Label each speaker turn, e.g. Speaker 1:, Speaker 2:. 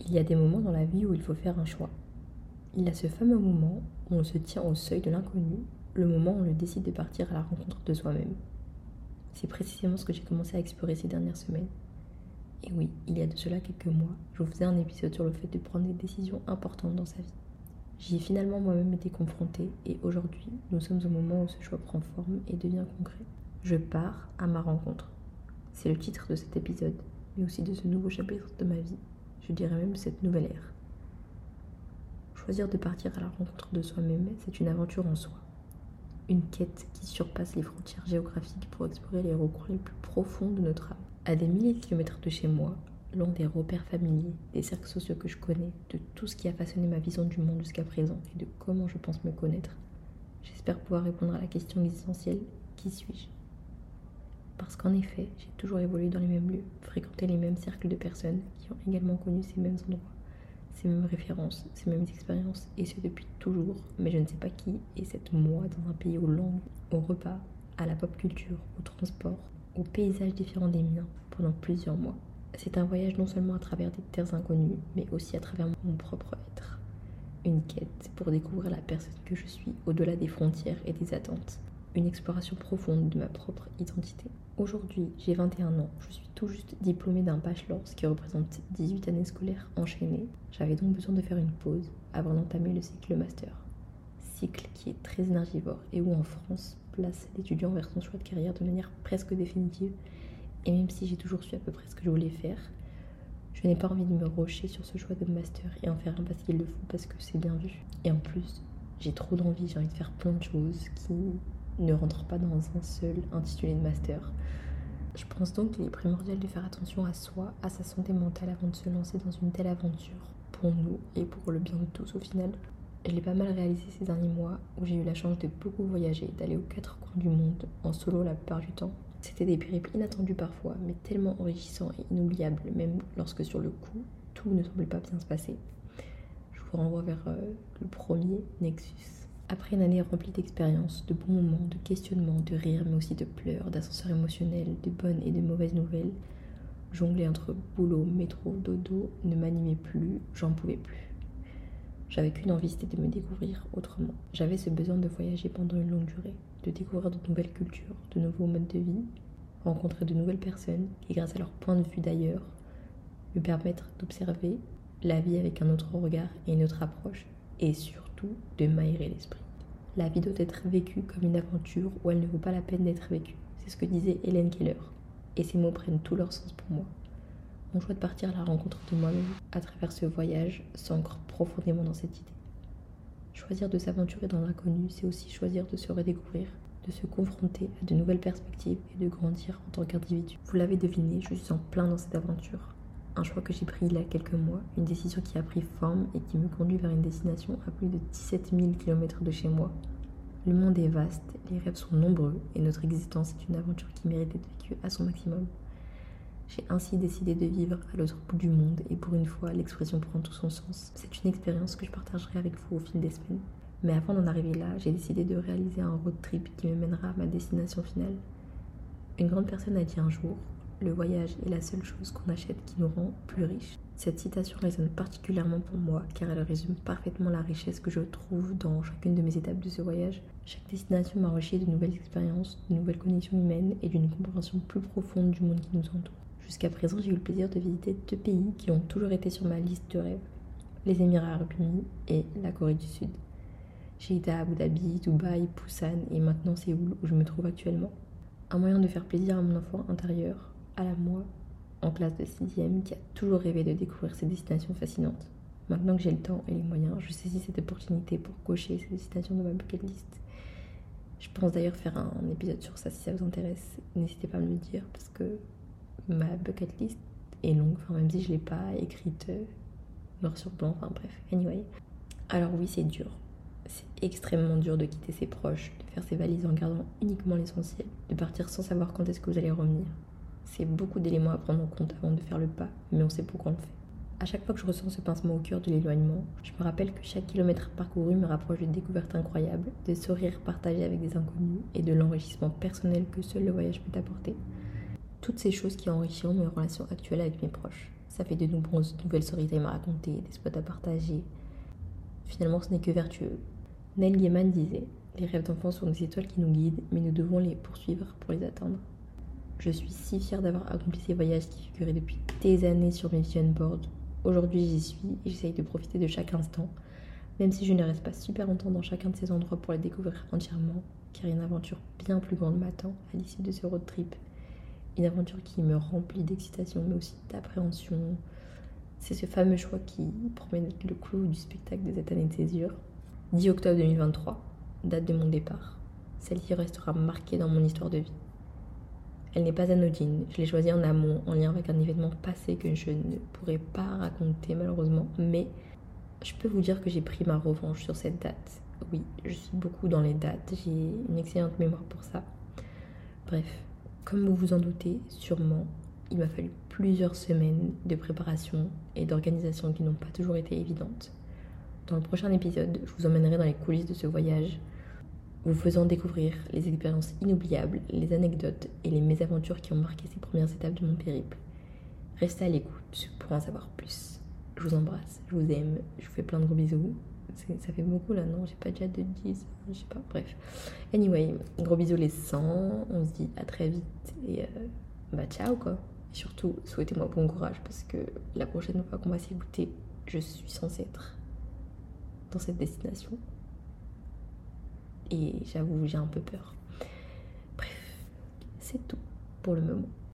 Speaker 1: Il y a des moments dans la vie où il faut faire un choix. Il y a ce fameux moment où on se tient au seuil de l'inconnu, le moment où on décide de partir à la rencontre de soi-même. C'est précisément ce que j'ai commencé à explorer ces dernières semaines. Et oui, il y a de cela quelques mois, je vous faisais un épisode sur le fait de prendre des décisions importantes dans sa vie. J'y ai finalement moi-même été confrontée et aujourd'hui, nous sommes au moment où ce choix prend forme et devient concret. Je pars à ma rencontre. C'est le titre de cet épisode, mais aussi de ce nouveau chapitre de ma vie je dirais même cette nouvelle ère. Choisir de partir à la rencontre de soi-même, c'est une aventure en soi. Une quête qui surpasse les frontières géographiques pour explorer les recoins les plus profonds de notre âme. À des milliers de kilomètres de chez moi, loin des repères familiers, des cercles sociaux que je connais, de tout ce qui a façonné ma vision du monde jusqu'à présent et de comment je pense me connaître, j'espère pouvoir répondre à la question existentielle qui suis-je? Parce qu'en effet, j'ai toujours évolué dans les mêmes lieux, fréquenté les mêmes cercles de personnes qui ont également connu ces mêmes endroits, ces mêmes références, ces mêmes expériences, et ce depuis toujours. Mais je ne sais pas qui est cette moi dans un pays aux langues, aux repas, à la pop culture, au transport, aux paysages différents des miens pendant plusieurs mois. C'est un voyage non seulement à travers des terres inconnues, mais aussi à travers mon propre être. Une quête pour découvrir la personne que je suis au-delà des frontières et des attentes une exploration profonde de ma propre identité. Aujourd'hui, j'ai 21 ans, je suis tout juste diplômée d'un bachelor, ce qui représente 18 années scolaires enchaînées. J'avais donc besoin de faire une pause avant d'entamer le cycle master. Cycle qui est très énergivore et où en France place l'étudiant vers son choix de carrière de manière presque définitive. Et même si j'ai toujours su à peu près ce que je voulais faire, je n'ai pas envie de me rocher sur ce choix de master et en faire un parce qu'il le faut, parce que c'est bien vu. Et en plus, j'ai trop d'envie, j'ai envie de faire plein de choses qui ne rentre pas dans un seul intitulé de master. Je pense donc qu'il est primordial de faire attention à soi, à sa santé mentale avant de se lancer dans une telle aventure, pour nous et pour le bien de tous au final. Je l'ai pas mal réalisé ces derniers mois où j'ai eu la chance de beaucoup voyager, d'aller aux quatre coins du monde, en solo la plupart du temps. C'était des périples inattendus parfois, mais tellement enrichissants et inoubliables, même lorsque sur le coup, tout ne semblait pas bien se passer. Je vous renvoie vers euh, le premier, Nexus. Après une année remplie d'expériences, de bons moments, de questionnements, de rires, mais aussi de pleurs, d'ascenseurs émotionnels, de bonnes et de mauvaises nouvelles, jongler entre boulot, métro, dodo ne m'animait plus, j'en pouvais plus. J'avais qu'une envie, c'était de me découvrir autrement. J'avais ce besoin de voyager pendant une longue durée, de découvrir de nouvelles cultures, de nouveaux modes de vie, rencontrer de nouvelles personnes qui, grâce à leur point de vue d'ailleurs, me permettre d'observer la vie avec un autre regard et une autre approche, et sur de m'aérer l'esprit. La vie doit être vécue comme une aventure où elle ne vaut pas la peine d'être vécue. C'est ce que disait Hélène Keller. Et ces mots prennent tout leur sens pour moi. Mon choix de partir à la rencontre de moi-même à travers ce voyage s'ancre profondément dans cette idée. Choisir de s'aventurer dans l'inconnu, c'est aussi choisir de se redécouvrir, de se confronter à de nouvelles perspectives et de grandir en tant qu'individu. Vous l'avez deviné, je suis en plein dans cette aventure un choix que j'ai pris il y a quelques mois, une décision qui a pris forme et qui me conduit vers une destination à plus de 17 000 km de chez moi. Le monde est vaste, les rêves sont nombreux et notre existence est une aventure qui mérite d'être vécue à son maximum. J'ai ainsi décidé de vivre à l'autre bout du monde et pour une fois, l'expression prend tout son sens. C'est une expérience que je partagerai avec vous au fil des semaines. Mais avant d'en arriver là, j'ai décidé de réaliser un road trip qui me mènera à ma destination finale. Une grande personne a dit un jour le voyage est la seule chose qu'on achète qui nous rend plus riches. Cette citation résonne particulièrement pour moi car elle résume parfaitement la richesse que je trouve dans chacune de mes étapes de ce voyage. Chaque destination m'a enrichi de nouvelles expériences, de nouvelles connexions humaines et d'une compréhension plus profonde du monde qui nous entoure. Jusqu'à présent, j'ai eu le plaisir de visiter deux pays qui ont toujours été sur ma liste de rêves les Émirats arabes unis et la Corée du Sud. J'ai été à Abu Dhabi, Dubaï, Busan et maintenant Séoul où je me trouve actuellement. Un moyen de faire plaisir à mon enfant intérieur, à la moi, en classe de 6ème, qui a toujours rêvé de découvrir ces destinations fascinantes. Maintenant que j'ai le temps et les moyens, je saisis cette opportunité pour cocher ces destinations dans ma bucket list. Je pense d'ailleurs faire un, épisode sur ça si ça vous intéresse. N'hésitez pas à me le dire parce que ma bucket list est longue, enfin même si je ne l'ai pas écrite euh, noir sur blanc, enfin bref, anyway. Alors oui, c'est dur. C'est extrêmement dur de quitter ses proches, de faire ses valises en gardant uniquement l'essentiel, de partir sans savoir quand est-ce que vous allez revenir, c'est beaucoup d'éléments à prendre en compte avant de faire le pas, mais on sait pourquoi on le fait. À chaque fois que je ressens ce pincement au cœur de l'éloignement, je me rappelle que chaque kilomètre parcouru me rapproche de découvertes incroyables, de sourires partagés avec des inconnus et de l'enrichissement personnel que seul le voyage peut apporter. Toutes ces choses qui enrichiront mes relations actuelles avec mes proches. Ça fait de nombreuses nouvelles storytime à raconter, des spots à partager. Finalement, ce n'est que vertueux. Neil Gaiman disait Les rêves d'enfants sont des étoiles qui nous guident, mais nous devons les poursuivre pour les atteindre. Je suis si fière d'avoir accompli ces voyages qui figuraient depuis des années sur mes vision boards. Aujourd'hui, j'y suis et j'essaye de profiter de chaque instant, même si je ne reste pas super longtemps dans chacun de ces endroits pour les découvrir entièrement, car une aventure bien plus grande m'attend à l'issue de ce road trip. Une aventure qui me remplit d'excitation, mais aussi d'appréhension. C'est ce fameux choix qui promet d'être le clou du spectacle de cette année de césure. 10 octobre 2023, date de mon départ. Celle-ci restera marquée dans mon histoire de vie. Elle n'est pas anodine, je l'ai choisie en amont, en lien avec un événement passé que je ne pourrais pas raconter malheureusement, mais je peux vous dire que j'ai pris ma revanche sur cette date. Oui, je suis beaucoup dans les dates, j'ai une excellente mémoire pour ça. Bref, comme vous vous en doutez, sûrement, il m'a fallu plusieurs semaines de préparation et d'organisation qui n'ont pas toujours été évidentes. Dans le prochain épisode, je vous emmènerai dans les coulisses de ce voyage, vous faisant découvrir les expériences inoubliables, les anecdotes et les mésaventures qui ont marqué ces premières étapes de mon périple. Restez à l'écoute pour en savoir plus. Je vous embrasse, je vous aime, je vous fais plein de gros bisous. Ça fait beaucoup là, non? J'ai pas déjà de 10, je sais pas, bref. Anyway, gros bisous les 100, on se dit à très vite et euh, bah ciao quoi. Et surtout, souhaitez-moi bon courage parce que la prochaine fois qu'on va s'y goûter, je suis censée être dans cette destination. Et j'avoue, j'ai un peu peur. Bref, c'est tout pour le moment.